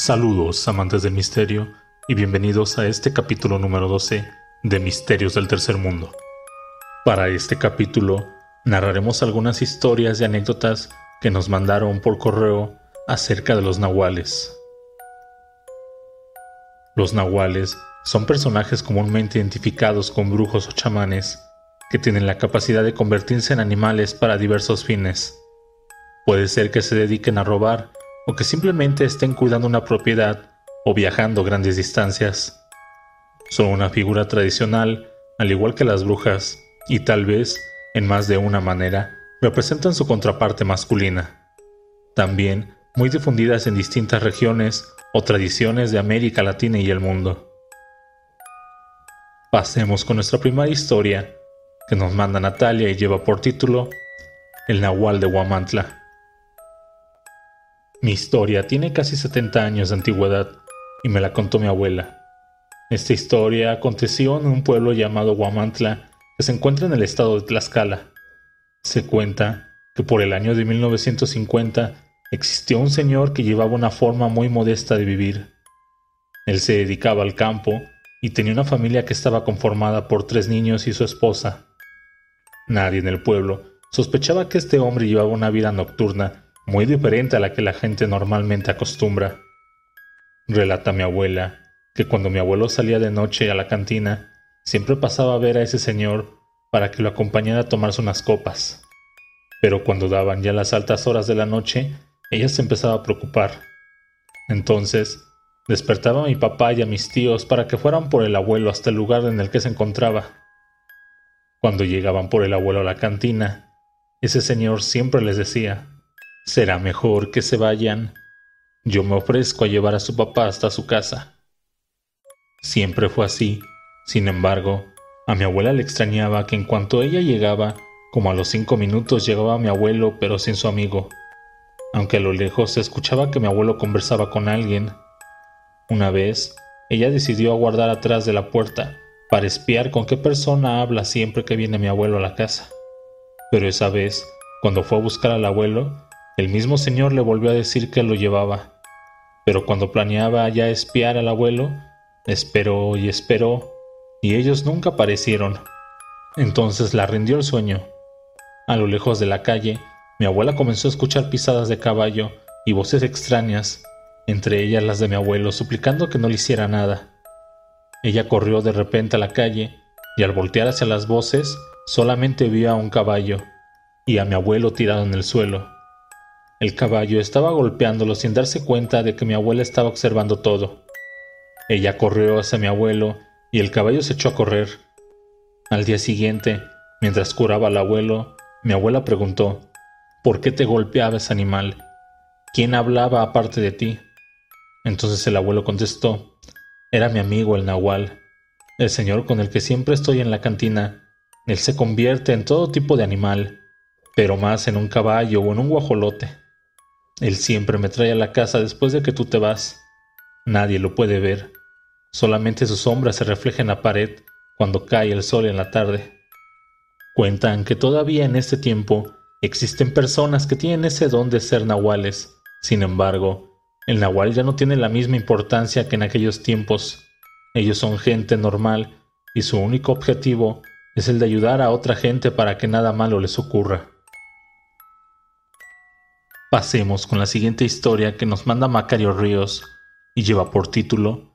Saludos amantes del misterio y bienvenidos a este capítulo número 12 de Misterios del Tercer Mundo. Para este capítulo narraremos algunas historias y anécdotas que nos mandaron por correo acerca de los nahuales. Los nahuales son personajes comúnmente identificados con brujos o chamanes que tienen la capacidad de convertirse en animales para diversos fines. Puede ser que se dediquen a robar o que simplemente estén cuidando una propiedad o viajando grandes distancias. Son una figura tradicional, al igual que las brujas, y tal vez, en más de una manera, representan su contraparte masculina. También muy difundidas en distintas regiones o tradiciones de América Latina y el mundo. Pasemos con nuestra primera historia, que nos manda Natalia y lleva por título El Nahual de Huamantla. Mi historia tiene casi 70 años de antigüedad y me la contó mi abuela. Esta historia aconteció en un pueblo llamado Guamantla que se encuentra en el estado de Tlaxcala. Se cuenta que por el año de 1950 existió un señor que llevaba una forma muy modesta de vivir. Él se dedicaba al campo y tenía una familia que estaba conformada por tres niños y su esposa. Nadie en el pueblo sospechaba que este hombre llevaba una vida nocturna muy diferente a la que la gente normalmente acostumbra. Relata mi abuela que cuando mi abuelo salía de noche a la cantina, siempre pasaba a ver a ese señor para que lo acompañara a tomarse unas copas. Pero cuando daban ya las altas horas de la noche, ella se empezaba a preocupar. Entonces, despertaba a mi papá y a mis tíos para que fueran por el abuelo hasta el lugar en el que se encontraba. Cuando llegaban por el abuelo a la cantina, ese señor siempre les decía, Será mejor que se vayan. Yo me ofrezco a llevar a su papá hasta su casa. Siempre fue así. Sin embargo, a mi abuela le extrañaba que en cuanto ella llegaba, como a los cinco minutos llegaba mi abuelo pero sin su amigo, aunque a lo lejos se escuchaba que mi abuelo conversaba con alguien. Una vez, ella decidió aguardar atrás de la puerta para espiar con qué persona habla siempre que viene mi abuelo a la casa. Pero esa vez, cuando fue a buscar al abuelo, el mismo señor le volvió a decir que lo llevaba, pero cuando planeaba ya espiar al abuelo, esperó y esperó, y ellos nunca aparecieron. Entonces la rindió el sueño. A lo lejos de la calle, mi abuela comenzó a escuchar pisadas de caballo y voces extrañas, entre ellas las de mi abuelo, suplicando que no le hiciera nada. Ella corrió de repente a la calle y al voltear hacia las voces solamente vio a un caballo y a mi abuelo tirado en el suelo. El caballo estaba golpeándolo sin darse cuenta de que mi abuela estaba observando todo. Ella corrió hacia mi abuelo y el caballo se echó a correr. Al día siguiente, mientras curaba al abuelo, mi abuela preguntó, ¿por qué te golpeaba ese animal? ¿Quién hablaba aparte de ti? Entonces el abuelo contestó, era mi amigo el nahual, el señor con el que siempre estoy en la cantina. Él se convierte en todo tipo de animal, pero más en un caballo o en un guajolote. Él siempre me trae a la casa después de que tú te vas. Nadie lo puede ver. Solamente su sombra se refleja en la pared cuando cae el sol en la tarde. Cuentan que todavía en este tiempo existen personas que tienen ese don de ser nahuales. Sin embargo, el nahual ya no tiene la misma importancia que en aquellos tiempos. Ellos son gente normal y su único objetivo es el de ayudar a otra gente para que nada malo les ocurra. Pasemos con la siguiente historia que nos manda Macario Ríos y lleva por título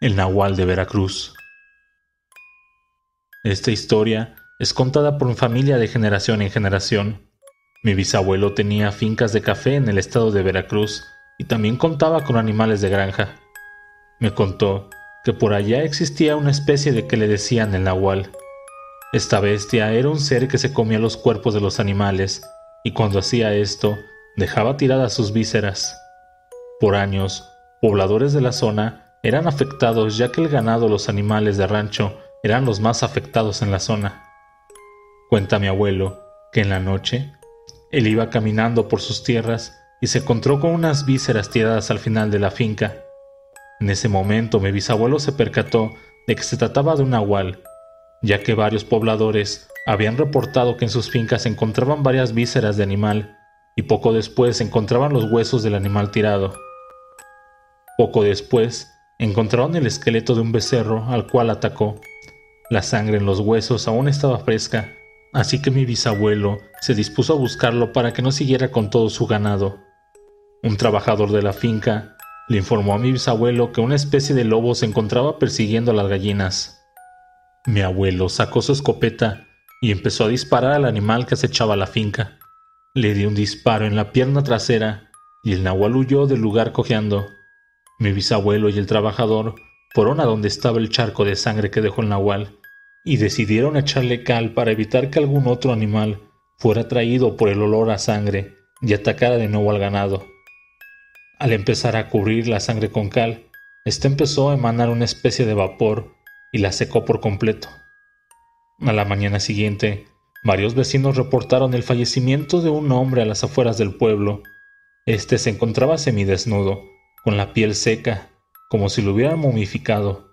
El Nahual de Veracruz. Esta historia es contada por mi familia de generación en generación. Mi bisabuelo tenía fincas de café en el estado de Veracruz y también contaba con animales de granja. Me contó que por allá existía una especie de que le decían el nahual. Esta bestia era un ser que se comía los cuerpos de los animales y cuando hacía esto dejaba tiradas sus vísceras. Por años, pobladores de la zona eran afectados ya que el ganado los animales de rancho eran los más afectados en la zona. Cuenta mi abuelo que en la noche él iba caminando por sus tierras y se encontró con unas vísceras tiradas al final de la finca. En ese momento mi bisabuelo se percató de que se trataba de un nahual, ya que varios pobladores habían reportado que en sus fincas se encontraban varias vísceras de animal y poco después encontraban los huesos del animal tirado. Poco después, encontraron el esqueleto de un becerro al cual atacó. La sangre en los huesos aún estaba fresca, así que mi bisabuelo se dispuso a buscarlo para que no siguiera con todo su ganado. Un trabajador de la finca le informó a mi bisabuelo que una especie de lobo se encontraba persiguiendo a las gallinas. Mi abuelo sacó su escopeta y empezó a disparar al animal que acechaba la finca. Le dio un disparo en la pierna trasera y el nahual huyó del lugar cojeando. Mi bisabuelo y el trabajador fueron a donde estaba el charco de sangre que dejó el nahual y decidieron echarle cal para evitar que algún otro animal fuera traído por el olor a sangre y atacara de nuevo al ganado. Al empezar a cubrir la sangre con cal, ésta empezó a emanar una especie de vapor y la secó por completo. A la mañana siguiente, varios vecinos reportaron el fallecimiento de un hombre a las afueras del pueblo. Este se encontraba semidesnudo, con la piel seca, como si lo hubieran momificado,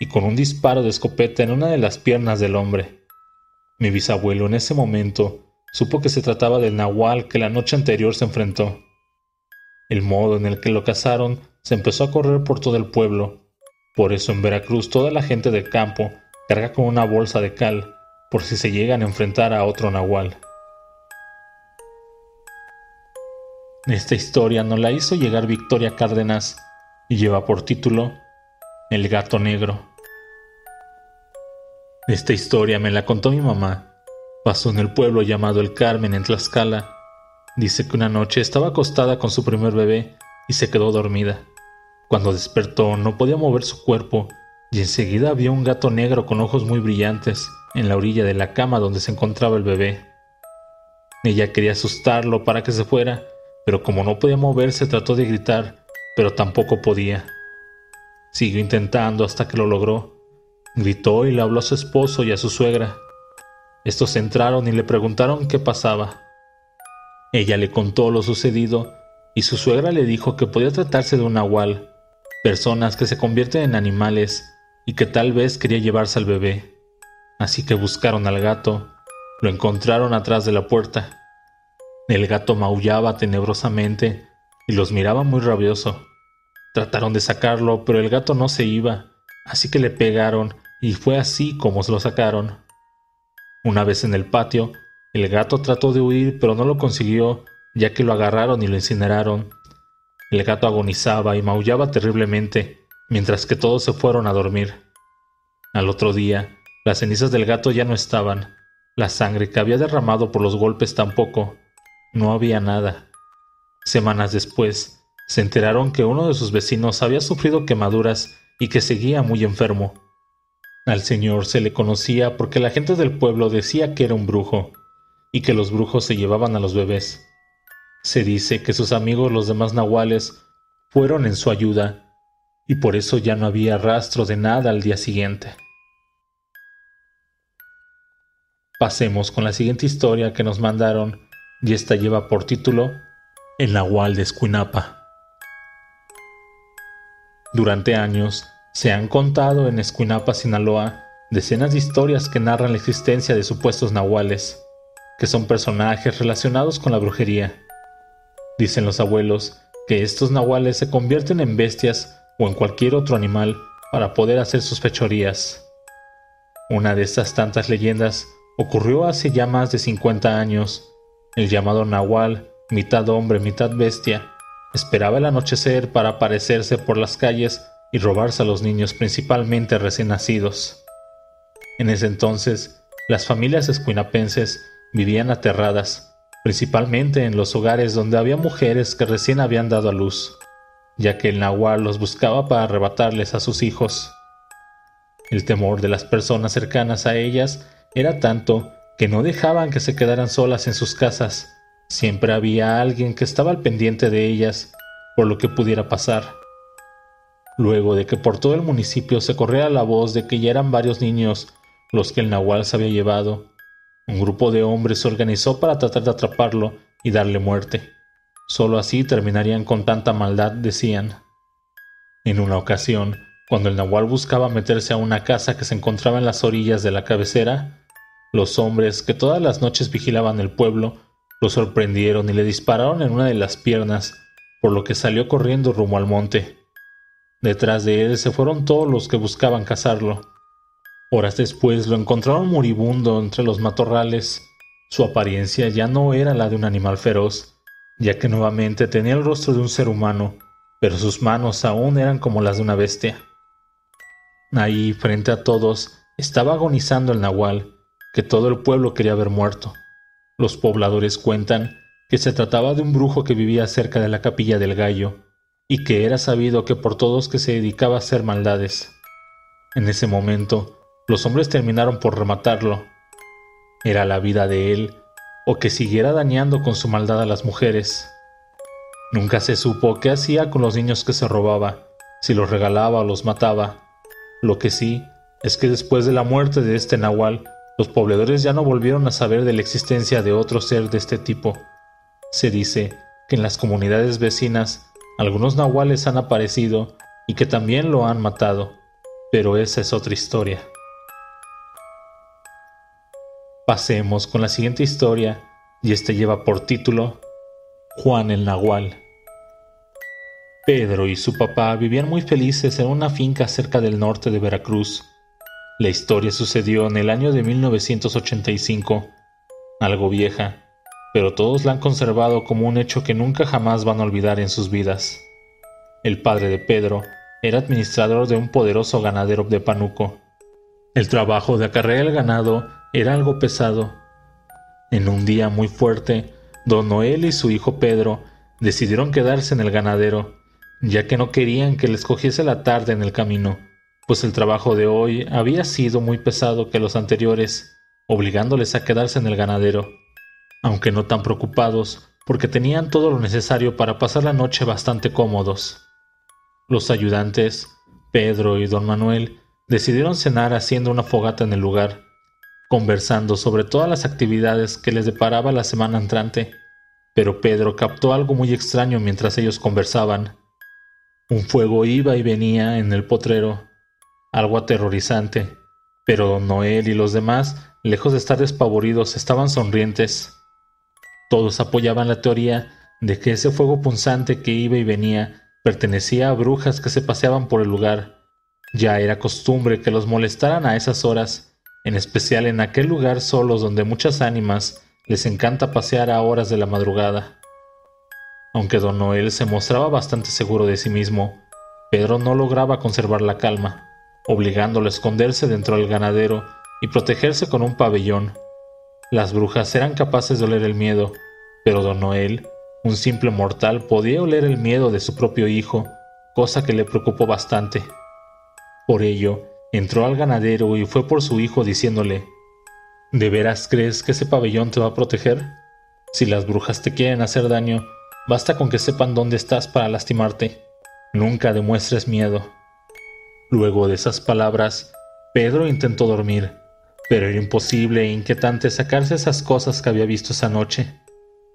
y con un disparo de escopeta en una de las piernas del hombre. Mi bisabuelo en ese momento supo que se trataba del nahual que la noche anterior se enfrentó. El modo en el que lo cazaron se empezó a correr por todo el pueblo. Por eso en Veracruz toda la gente del campo carga con una bolsa de cal por si se llegan a enfrentar a otro nahual. Esta historia nos la hizo llegar Victoria Cárdenas y lleva por título El gato negro. Esta historia me la contó mi mamá. Pasó en el pueblo llamado El Carmen en Tlaxcala. Dice que una noche estaba acostada con su primer bebé y se quedó dormida. Cuando despertó no podía mover su cuerpo y enseguida vio un gato negro con ojos muy brillantes en la orilla de la cama donde se encontraba el bebé. Ella quería asustarlo para que se fuera, pero como no podía moverse trató de gritar, pero tampoco podía. Siguió intentando hasta que lo logró. Gritó y le habló a su esposo y a su suegra. Estos entraron y le preguntaron qué pasaba. Ella le contó lo sucedido y su suegra le dijo que podía tratarse de un nahual, personas que se convierten en animales y que tal vez quería llevarse al bebé. Así que buscaron al gato, lo encontraron atrás de la puerta. El gato maullaba tenebrosamente y los miraba muy rabioso. Trataron de sacarlo, pero el gato no se iba, así que le pegaron y fue así como se lo sacaron. Una vez en el patio, el gato trató de huir, pero no lo consiguió, ya que lo agarraron y lo incineraron. El gato agonizaba y maullaba terriblemente, mientras que todos se fueron a dormir. Al otro día, las cenizas del gato ya no estaban, la sangre que había derramado por los golpes tampoco, no había nada. Semanas después, se enteraron que uno de sus vecinos había sufrido quemaduras y que seguía muy enfermo. Al señor se le conocía porque la gente del pueblo decía que era un brujo y que los brujos se llevaban a los bebés. Se dice que sus amigos los demás nahuales fueron en su ayuda y por eso ya no había rastro de nada al día siguiente. Pasemos con la siguiente historia que nos mandaron y esta lleva por título El Nahual de Escuinapa. Durante años se han contado en Escuinapa, Sinaloa, decenas de historias que narran la existencia de supuestos nahuales, que son personajes relacionados con la brujería. Dicen los abuelos que estos nahuales se convierten en bestias o en cualquier otro animal para poder hacer sus fechorías. Una de estas tantas leyendas ocurrió hace ya más de 50 años. El llamado Nahual, mitad hombre, mitad bestia, esperaba el anochecer para aparecerse por las calles y robarse a los niños principalmente recién nacidos. En ese entonces, las familias escuinapenses vivían aterradas, principalmente en los hogares donde había mujeres que recién habían dado a luz ya que el nahual los buscaba para arrebatarles a sus hijos. El temor de las personas cercanas a ellas era tanto que no dejaban que se quedaran solas en sus casas. Siempre había alguien que estaba al pendiente de ellas por lo que pudiera pasar. Luego de que por todo el municipio se corriera la voz de que ya eran varios niños los que el nahual se había llevado, un grupo de hombres se organizó para tratar de atraparlo y darle muerte. Solo así terminarían con tanta maldad, decían. En una ocasión, cuando el nahual buscaba meterse a una casa que se encontraba en las orillas de la cabecera, los hombres que todas las noches vigilaban el pueblo lo sorprendieron y le dispararon en una de las piernas, por lo que salió corriendo rumbo al monte. Detrás de él se fueron todos los que buscaban cazarlo. Horas después lo encontraron moribundo entre los matorrales. Su apariencia ya no era la de un animal feroz, ya que nuevamente tenía el rostro de un ser humano, pero sus manos aún eran como las de una bestia. Ahí, frente a todos, estaba agonizando el nahual, que todo el pueblo quería ver muerto. Los pobladores cuentan que se trataba de un brujo que vivía cerca de la capilla del gallo, y que era sabido que por todos que se dedicaba a hacer maldades. En ese momento, los hombres terminaron por rematarlo. Era la vida de él, o que siguiera dañando con su maldad a las mujeres. Nunca se supo qué hacía con los niños que se robaba, si los regalaba o los mataba. Lo que sí es que después de la muerte de este nahual, los pobladores ya no volvieron a saber de la existencia de otro ser de este tipo. Se dice que en las comunidades vecinas algunos nahuales han aparecido y que también lo han matado, pero esa es otra historia. Pasemos con la siguiente historia y este lleva por título Juan el Nahual. Pedro y su papá vivían muy felices en una finca cerca del norte de Veracruz. La historia sucedió en el año de 1985, algo vieja, pero todos la han conservado como un hecho que nunca jamás van a olvidar en sus vidas. El padre de Pedro era administrador de un poderoso ganadero de Panuco. El trabajo de acarrear el ganado era algo pesado. En un día muy fuerte, don Noel y su hijo Pedro decidieron quedarse en el ganadero, ya que no querían que les cogiese la tarde en el camino, pues el trabajo de hoy había sido muy pesado que los anteriores, obligándoles a quedarse en el ganadero aunque no tan preocupados, porque tenían todo lo necesario para pasar la noche bastante cómodos. Los ayudantes, Pedro y don Manuel, decidieron cenar haciendo una fogata en el lugar, conversando sobre todas las actividades que les deparaba la semana entrante, pero Pedro captó algo muy extraño mientras ellos conversaban. Un fuego iba y venía en el potrero, algo aterrorizante, pero don Noel y los demás, lejos de estar despavoridos, estaban sonrientes. Todos apoyaban la teoría de que ese fuego punzante que iba y venía pertenecía a brujas que se paseaban por el lugar. Ya era costumbre que los molestaran a esas horas, en especial en aquel lugar solos donde muchas ánimas les encanta pasear a horas de la madrugada. Aunque don Noel se mostraba bastante seguro de sí mismo, Pedro no lograba conservar la calma, obligándolo a esconderse dentro del ganadero y protegerse con un pabellón. Las brujas eran capaces de oler el miedo, pero don Noel, un simple mortal, podía oler el miedo de su propio hijo, cosa que le preocupó bastante. Por ello, entró al ganadero y fue por su hijo diciéndole, ¿De veras crees que ese pabellón te va a proteger? Si las brujas te quieren hacer daño, basta con que sepan dónde estás para lastimarte. Nunca demuestres miedo. Luego de esas palabras, Pedro intentó dormir, pero era imposible e inquietante sacarse esas cosas que había visto esa noche.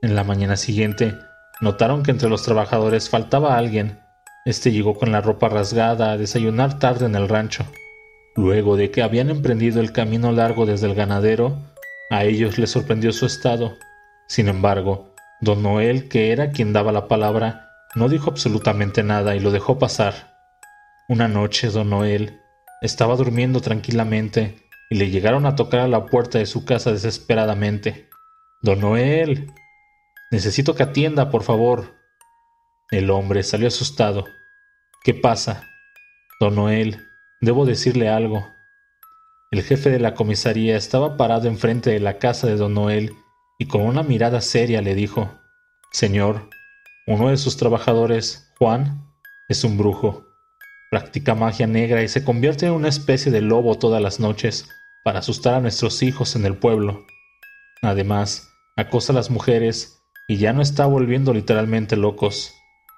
En la mañana siguiente, notaron que entre los trabajadores faltaba alguien. Este llegó con la ropa rasgada a desayunar tarde en el rancho. Luego de que habían emprendido el camino largo desde el ganadero, a ellos les sorprendió su estado. Sin embargo, don Noel, que era quien daba la palabra, no dijo absolutamente nada y lo dejó pasar. Una noche, don Noel estaba durmiendo tranquilamente y le llegaron a tocar a la puerta de su casa desesperadamente. Don Noel. Necesito que atienda, por favor. El hombre salió asustado. ¿Qué pasa? Don Noel, debo decirle algo. El jefe de la comisaría estaba parado enfrente de la casa de don Noel y con una mirada seria le dijo, Señor, uno de sus trabajadores, Juan, es un brujo. Practica magia negra y se convierte en una especie de lobo todas las noches para asustar a nuestros hijos en el pueblo. Además, acosa a las mujeres y ya no está volviendo literalmente locos.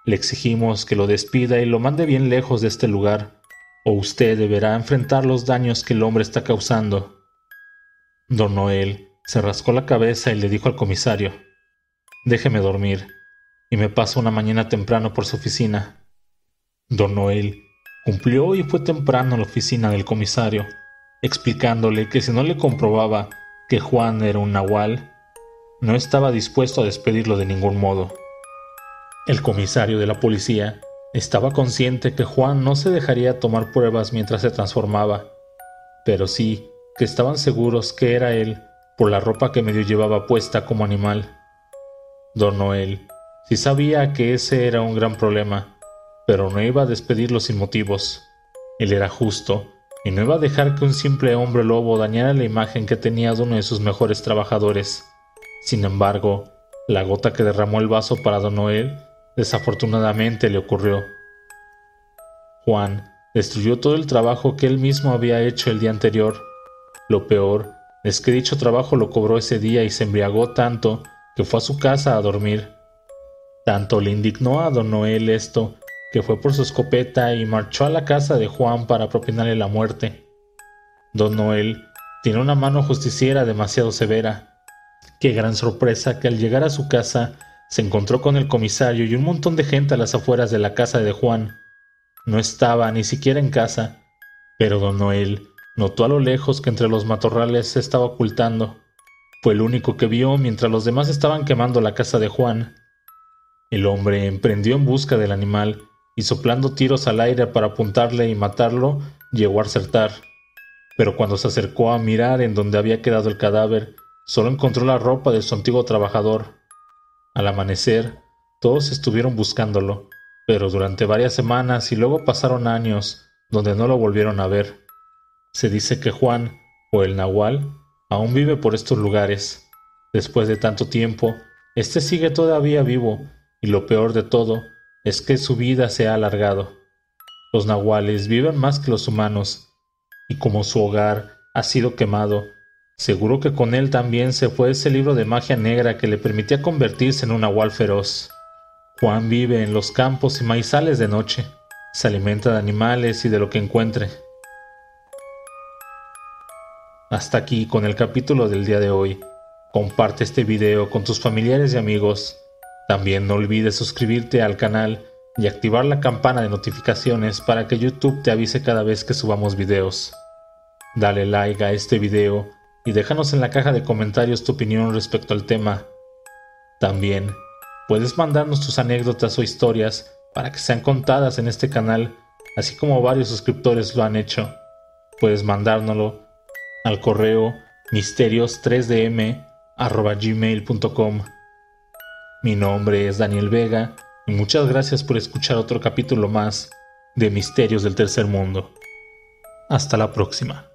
Le exigimos que lo despida y lo mande bien lejos de este lugar, o usted deberá enfrentar los daños que el hombre está causando. Don Noel se rascó la cabeza y le dijo al comisario, Déjeme dormir, y me paso una mañana temprano por su oficina. Don Noel cumplió y fue temprano a la oficina del comisario explicándole que si no le comprobaba que Juan era un nahual, no estaba dispuesto a despedirlo de ningún modo. El comisario de la policía Estaba consciente que Juan no se dejaría tomar pruebas mientras se transformaba, pero sí que estaban seguros que era él por la ropa que medio llevaba puesta como animal. Don Noel sí sabía que ese era un gran problema, pero no iba a despedirlo sin motivos. Él era justo y no iba a dejar que un simple hombre lobo dañara la imagen que tenía de uno de sus mejores trabajadores. Sin embargo, la gota que derramó el vaso para Don Noel desafortunadamente le ocurrió. Juan destruyó todo el trabajo que él mismo había hecho el día anterior. Lo peor es que dicho trabajo lo cobró ese día y se embriagó tanto que fue a su casa a dormir. Tanto le indignó a don Noel esto, que fue por su escopeta y marchó a la casa de Juan para propinarle la muerte. Don Noel tiene una mano justiciera demasiado severa. Qué gran sorpresa que al llegar a su casa se encontró con el comisario y un montón de gente a las afueras de la casa de Juan. No estaba ni siquiera en casa, pero don Noel notó a lo lejos que entre los matorrales se estaba ocultando. Fue el único que vio mientras los demás estaban quemando la casa de Juan. El hombre emprendió en busca del animal y soplando tiros al aire para apuntarle y matarlo, llegó a acertar. Pero cuando se acercó a mirar en donde había quedado el cadáver, solo encontró la ropa de su antiguo trabajador. Al amanecer, todos estuvieron buscándolo, pero durante varias semanas y luego pasaron años donde no lo volvieron a ver. Se dice que Juan, o el Nahual, aún vive por estos lugares. Después de tanto tiempo, este sigue todavía vivo, y lo peor de todo es que su vida se ha alargado. Los nahuales viven más que los humanos, y como su hogar ha sido quemado, Seguro que con él también se fue ese libro de magia negra que le permitía convertirse en un nahual feroz. Juan vive en los campos y maizales de noche. Se alimenta de animales y de lo que encuentre. Hasta aquí con el capítulo del día de hoy. Comparte este video con tus familiares y amigos. También no olvides suscribirte al canal y activar la campana de notificaciones para que YouTube te avise cada vez que subamos videos. Dale like a este video y déjanos en la caja de comentarios tu opinión respecto al tema. También puedes mandarnos tus anécdotas o historias para que sean contadas en este canal, así como varios suscriptores lo han hecho. Puedes mandárnoslo al correo misterios3dm@gmail.com. Mi nombre es Daniel Vega y muchas gracias por escuchar otro capítulo más de Misterios del Tercer Mundo. Hasta la próxima.